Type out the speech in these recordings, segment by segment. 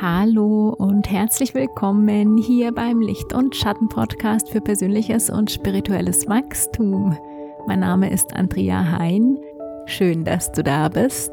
Hallo und herzlich willkommen hier beim Licht- und Schatten-Podcast für persönliches und spirituelles Wachstum. Mein Name ist Andrea Hein. Schön, dass du da bist.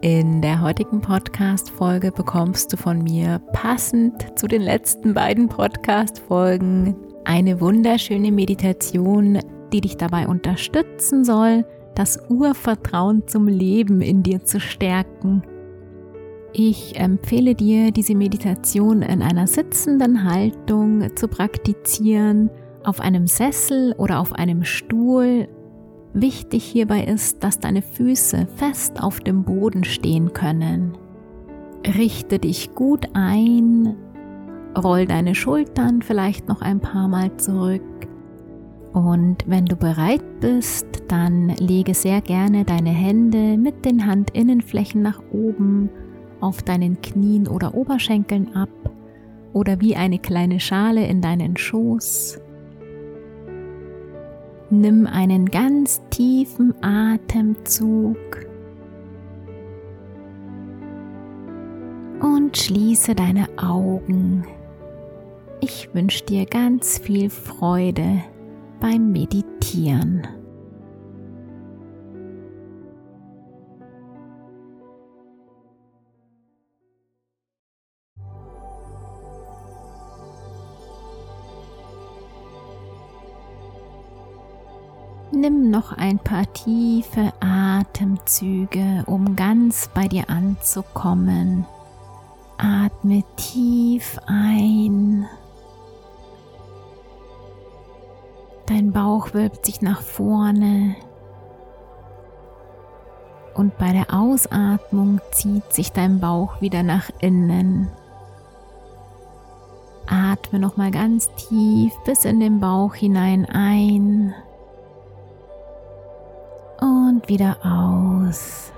In der heutigen Podcast-Folge bekommst du von mir passend zu den letzten beiden Podcast-Folgen eine wunderschöne Meditation, die dich dabei unterstützen soll, das Urvertrauen zum Leben in dir zu stärken. Ich empfehle dir, diese Meditation in einer sitzenden Haltung zu praktizieren, auf einem Sessel oder auf einem Stuhl. Wichtig hierbei ist, dass deine Füße fest auf dem Boden stehen können. Richte dich gut ein, roll deine Schultern vielleicht noch ein paar Mal zurück und wenn du bereit bist, dann lege sehr gerne deine Hände mit den Handinnenflächen nach oben auf deinen Knien oder Oberschenkeln ab oder wie eine kleine Schale in deinen Schoß. Nimm einen ganz tiefen Atemzug und schließe deine Augen. Ich wünsche dir ganz viel Freude beim Meditieren. Noch ein paar tiefe Atemzüge, um ganz bei dir anzukommen. Atme tief ein Dein Bauch wölbt sich nach vorne und bei der Ausatmung zieht sich dein Bauch wieder nach innen. Atme noch mal ganz tief bis in den Bauch hinein ein wieder aus.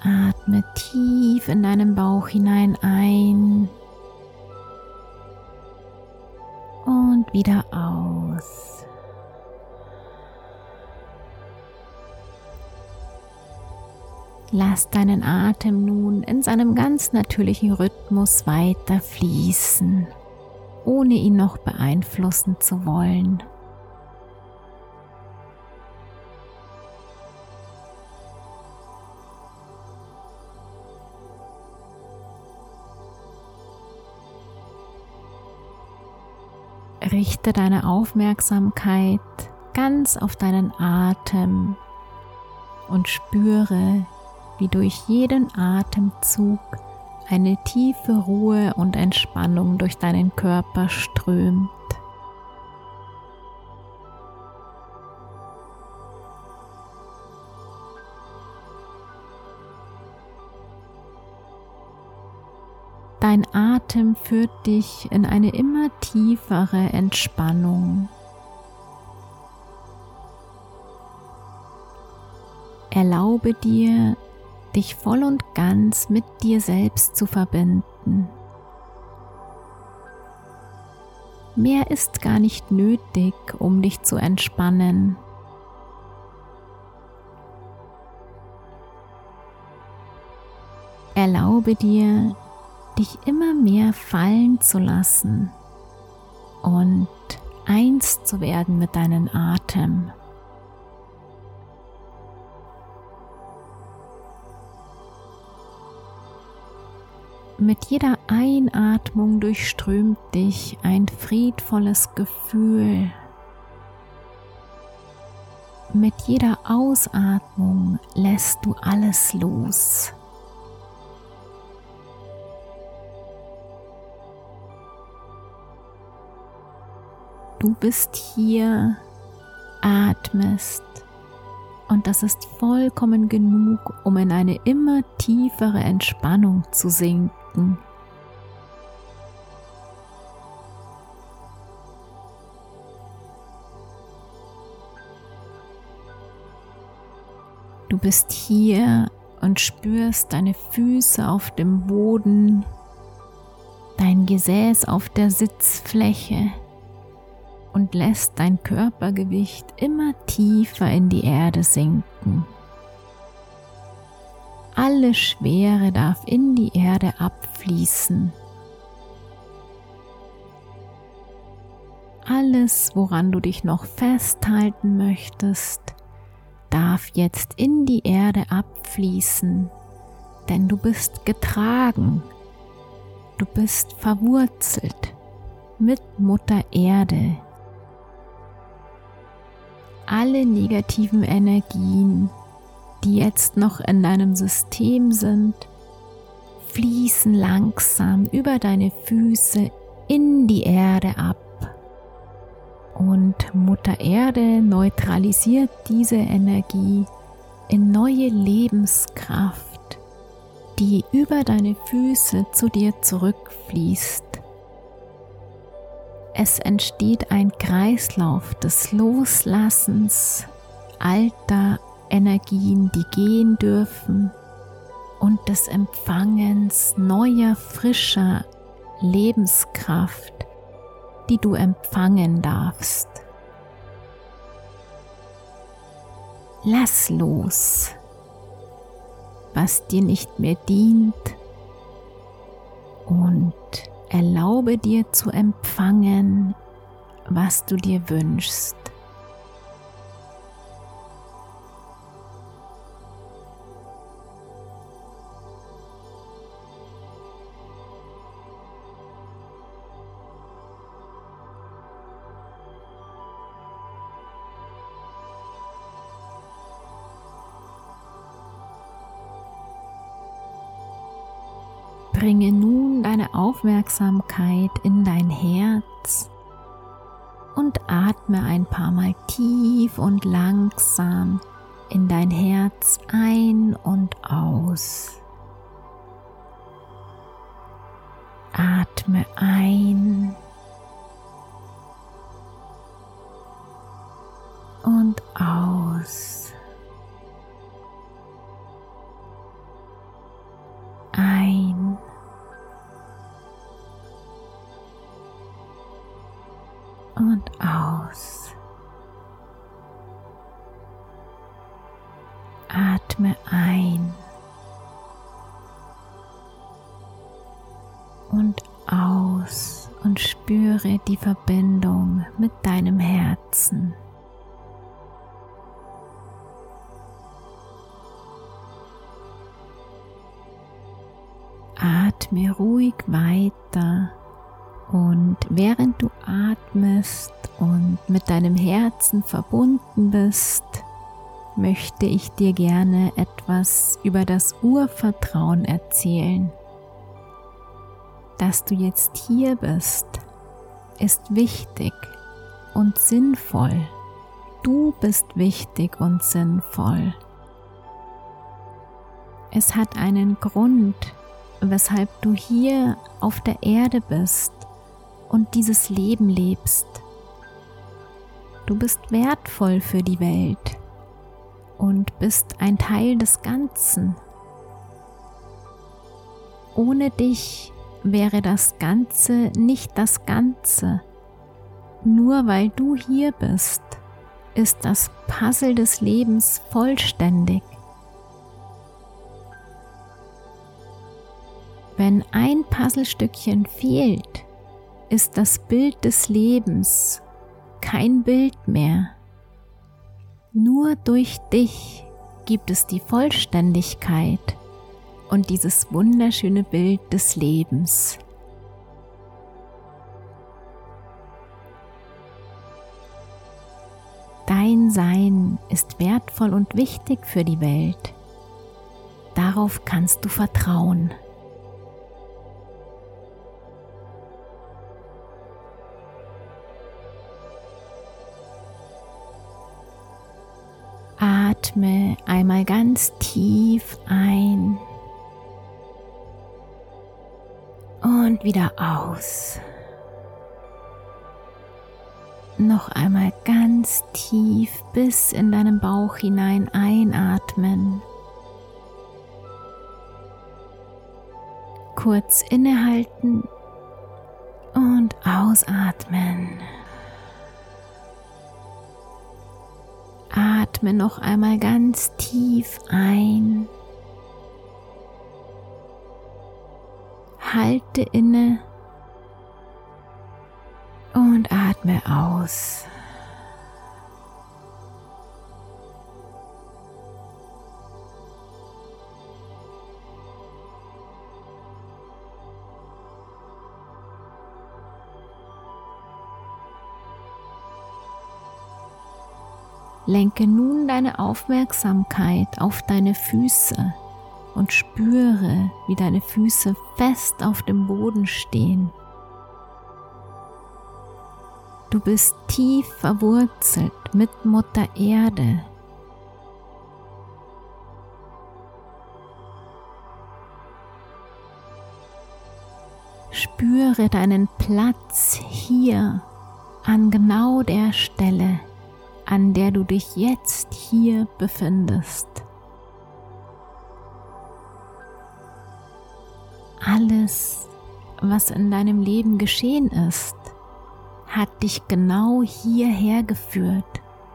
Atme tief in deinen Bauch hinein ein und wieder aus. Lass deinen Atem nun in seinem ganz natürlichen Rhythmus weiter fließen, ohne ihn noch beeinflussen zu wollen. Richte deine Aufmerksamkeit ganz auf deinen Atem und spüre, wie durch jeden Atemzug eine tiefe Ruhe und Entspannung durch deinen Körper strömt. Dein Atem führt dich in eine immer tiefere Entspannung. Erlaube dir, dich voll und ganz mit dir selbst zu verbinden. Mehr ist gar nicht nötig, um dich zu entspannen. Erlaube dir, dich immer mehr fallen zu lassen und eins zu werden mit deinem Atem. Mit jeder Einatmung durchströmt dich ein friedvolles Gefühl. Mit jeder Ausatmung lässt du alles los. Du bist hier, atmest und das ist vollkommen genug, um in eine immer tiefere Entspannung zu sinken. Du bist hier und spürst deine Füße auf dem Boden, dein Gesäß auf der Sitzfläche und lässt dein Körpergewicht immer tiefer in die Erde sinken. Alle Schwere darf in die Erde abfließen. Alles, woran du dich noch festhalten möchtest, darf jetzt in die Erde abfließen, denn du bist getragen, du bist verwurzelt mit Mutter Erde. Alle negativen Energien, die jetzt noch in deinem System sind, fließen langsam über deine Füße in die Erde ab. Und Mutter Erde neutralisiert diese Energie in neue Lebenskraft, die über deine Füße zu dir zurückfließt. Es entsteht ein Kreislauf des Loslassens alter Energien, die gehen dürfen und des Empfangens neuer, frischer Lebenskraft, die du empfangen darfst. Lass los, was dir nicht mehr dient und erlaube dir zu empfangen, was du dir wünschst. Aufmerksamkeit in dein Herz und atme ein paar Mal tief und langsam in dein Herz ein und aus. Atme ein spüre die Verbindung mit deinem Herzen. Atme ruhig weiter und während du atmest und mit deinem Herzen verbunden bist, möchte ich dir gerne etwas über das Urvertrauen erzählen. Dass du jetzt hier bist, ist wichtig und sinnvoll. Du bist wichtig und sinnvoll. Es hat einen Grund, weshalb du hier auf der Erde bist und dieses Leben lebst. Du bist wertvoll für die Welt und bist ein Teil des Ganzen. Ohne dich wäre das Ganze nicht das Ganze. Nur weil du hier bist, ist das Puzzle des Lebens vollständig. Wenn ein Puzzlestückchen fehlt, ist das Bild des Lebens kein Bild mehr. Nur durch dich gibt es die Vollständigkeit und dieses wunderschöne Bild des Lebens. Dein Sein ist wertvoll und wichtig für die Welt. Darauf kannst du vertrauen. Atme einmal ganz tief ein und wieder aus. Noch einmal ganz tief bis in deinen Bauch hinein einatmen. Kurz innehalten und ausatmen. Atme noch einmal ganz tief ein halte inne und atme aus. Lenke nun deine Aufmerksamkeit auf deine Füße und spüre, wie deine Füße fest auf dem Boden stehen. Du bist tief verwurzelt mit Mutter Erde. Spüre deinen Platz hier an genau der Stelle, an der du dich jetzt hier befindest. Alles, was in deinem Leben geschehen ist, hat dich genau hierher geführt,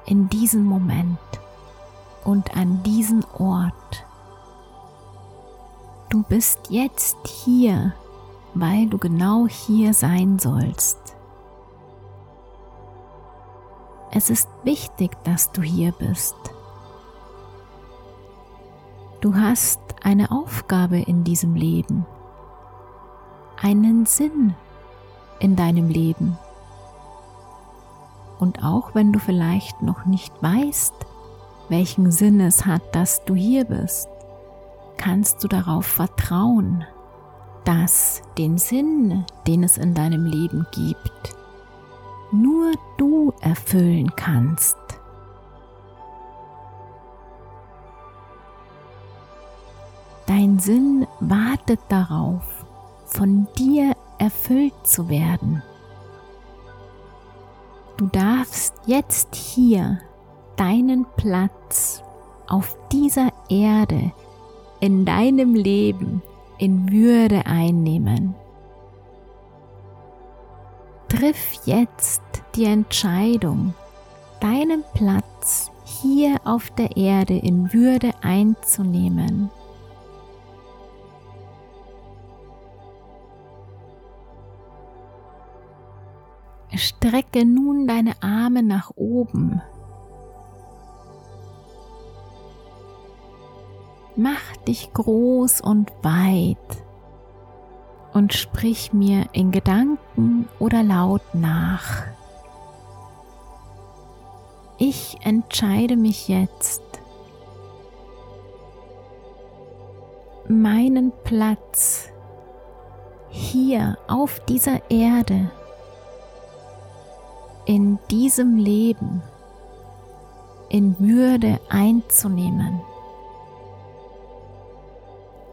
in diesen Moment und an diesen Ort. Du bist jetzt hier, weil du genau hier sein sollst. Es ist wichtig, dass du hier bist. Du hast eine Aufgabe in diesem Leben, einen Sinn in deinem Leben. Und auch wenn du vielleicht noch nicht weißt, welchen Sinn es hat, dass du hier bist, kannst du darauf vertrauen, dass den Sinn, den es in deinem Leben gibt, nur du erfüllen kannst. Dein Sinn wartet darauf, von dir erfüllt zu werden. Du darfst jetzt hier deinen Platz auf dieser Erde in deinem Leben in Würde einnehmen. Triff jetzt die Entscheidung, deinen Platz hier auf der Erde in Würde einzunehmen. Strecke nun deine Arme nach oben. Mach dich groß und weit und sprich mir in Gedanken oder laut nach. Ich entscheide mich jetzt, meinen Platz hier auf dieser Erde, in diesem Leben, in Würde einzunehmen.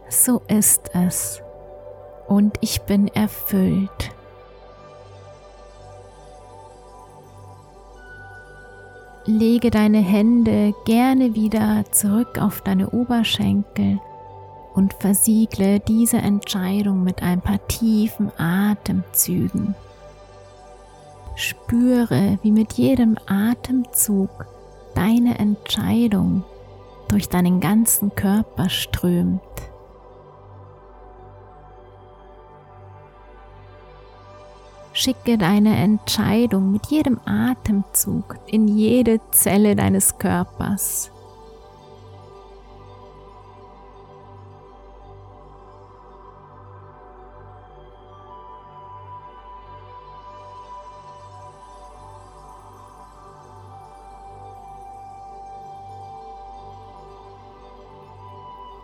So ist es und ich bin erfüllt. Lege deine Hände gerne wieder zurück auf deine Oberschenkel und versiegle diese Entscheidung mit ein paar tiefen Atemzügen. Spüre, wie mit jedem Atemzug deine Entscheidung durch deinen ganzen Körper strömt. Schicke deine Entscheidung mit jedem Atemzug in jede Zelle deines Körpers.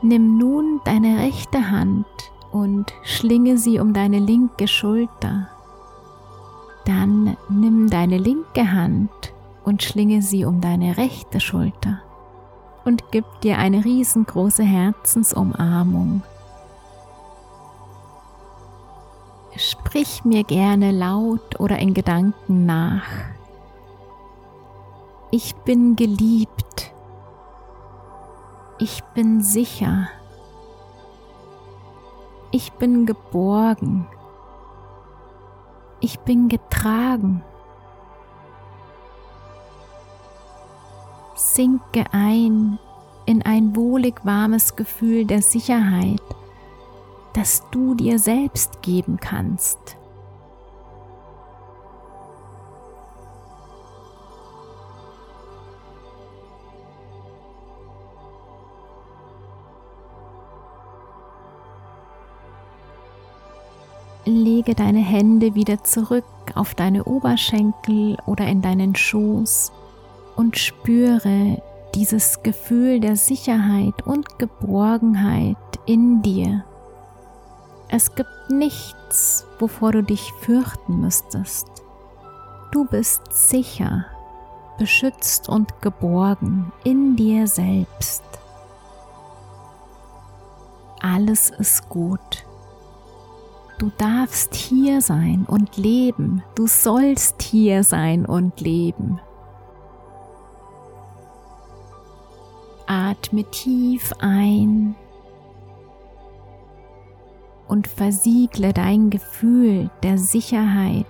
Nimm nun deine rechte Hand und schlinge sie um deine linke Schulter. Dann nimm deine linke Hand und schlinge sie um deine rechte Schulter und gib dir eine riesengroße Herzensumarmung. Sprich mir gerne laut oder in Gedanken nach. Ich bin geliebt. Ich bin sicher. Ich bin geborgen. Ich bin getragen. Sinke ein in ein wohlig warmes Gefühl der Sicherheit das du dir selbst geben kannst. Lege deine Hände wieder zurück auf deine Oberschenkel oder in deinen Schoß und spüre dieses Gefühl der Sicherheit und Geborgenheit in dir. Es gibt nichts, wovor du dich fürchten müsstest. Du bist sicher, beschützt und geborgen in dir selbst. Alles ist gut. Du darfst hier sein und leben. Du sollst hier sein und leben. Atme tief ein und versiegle dein Gefühl der Sicherheit,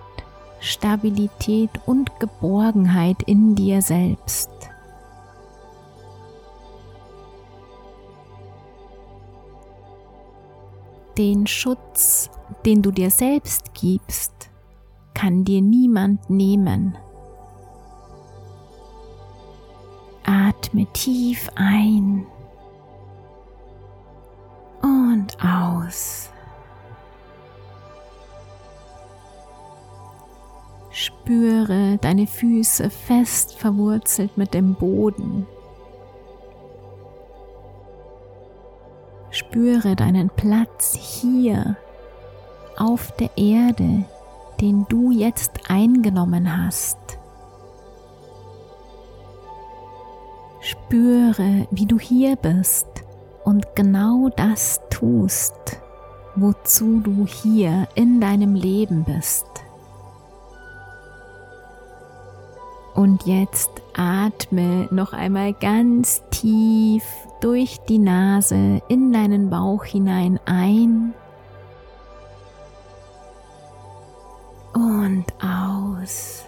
Stabilität und Geborgenheit in dir selbst. Den Schutz, den du dir selbst gibst, kann dir niemand nehmen. Atme tief ein und aus. Spüre deine Füße fest verwurzelt mit dem Boden. Spüre deinen Platz hier auf der Erde, den du jetzt eingenommen hast. Spüre, wie du hier bist und genau das tust, wozu du hier in deinem Leben bist. Und jetzt atme noch einmal ganz tief durch die Nase in deinen Bauch hinein ein und aus.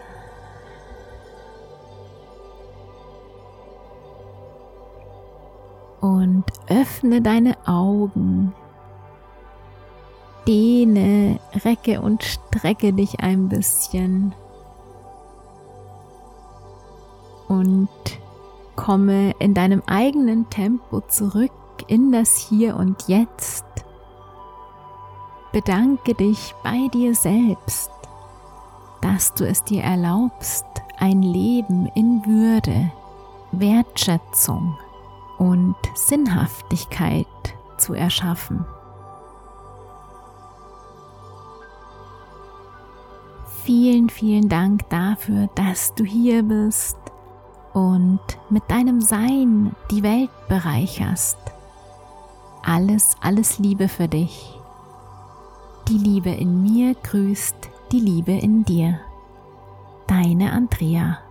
Und öffne deine Augen. Dehne, recke und strecke dich ein bisschen. und komme in deinem eigenen Tempo zurück in das Hier und Jetzt. Bedanke dich bei dir selbst, dass du es dir erlaubst, ein Leben in Würde, Wertschätzung und Sinnhaftigkeit zu erschaffen. Vielen, vielen Dank dafür, dass du hier bist und mit deinem Sein die Welt bereicherst. Alles, alles Liebe für dich. Die Liebe in mir grüßt die Liebe in dir. Deine Andrea.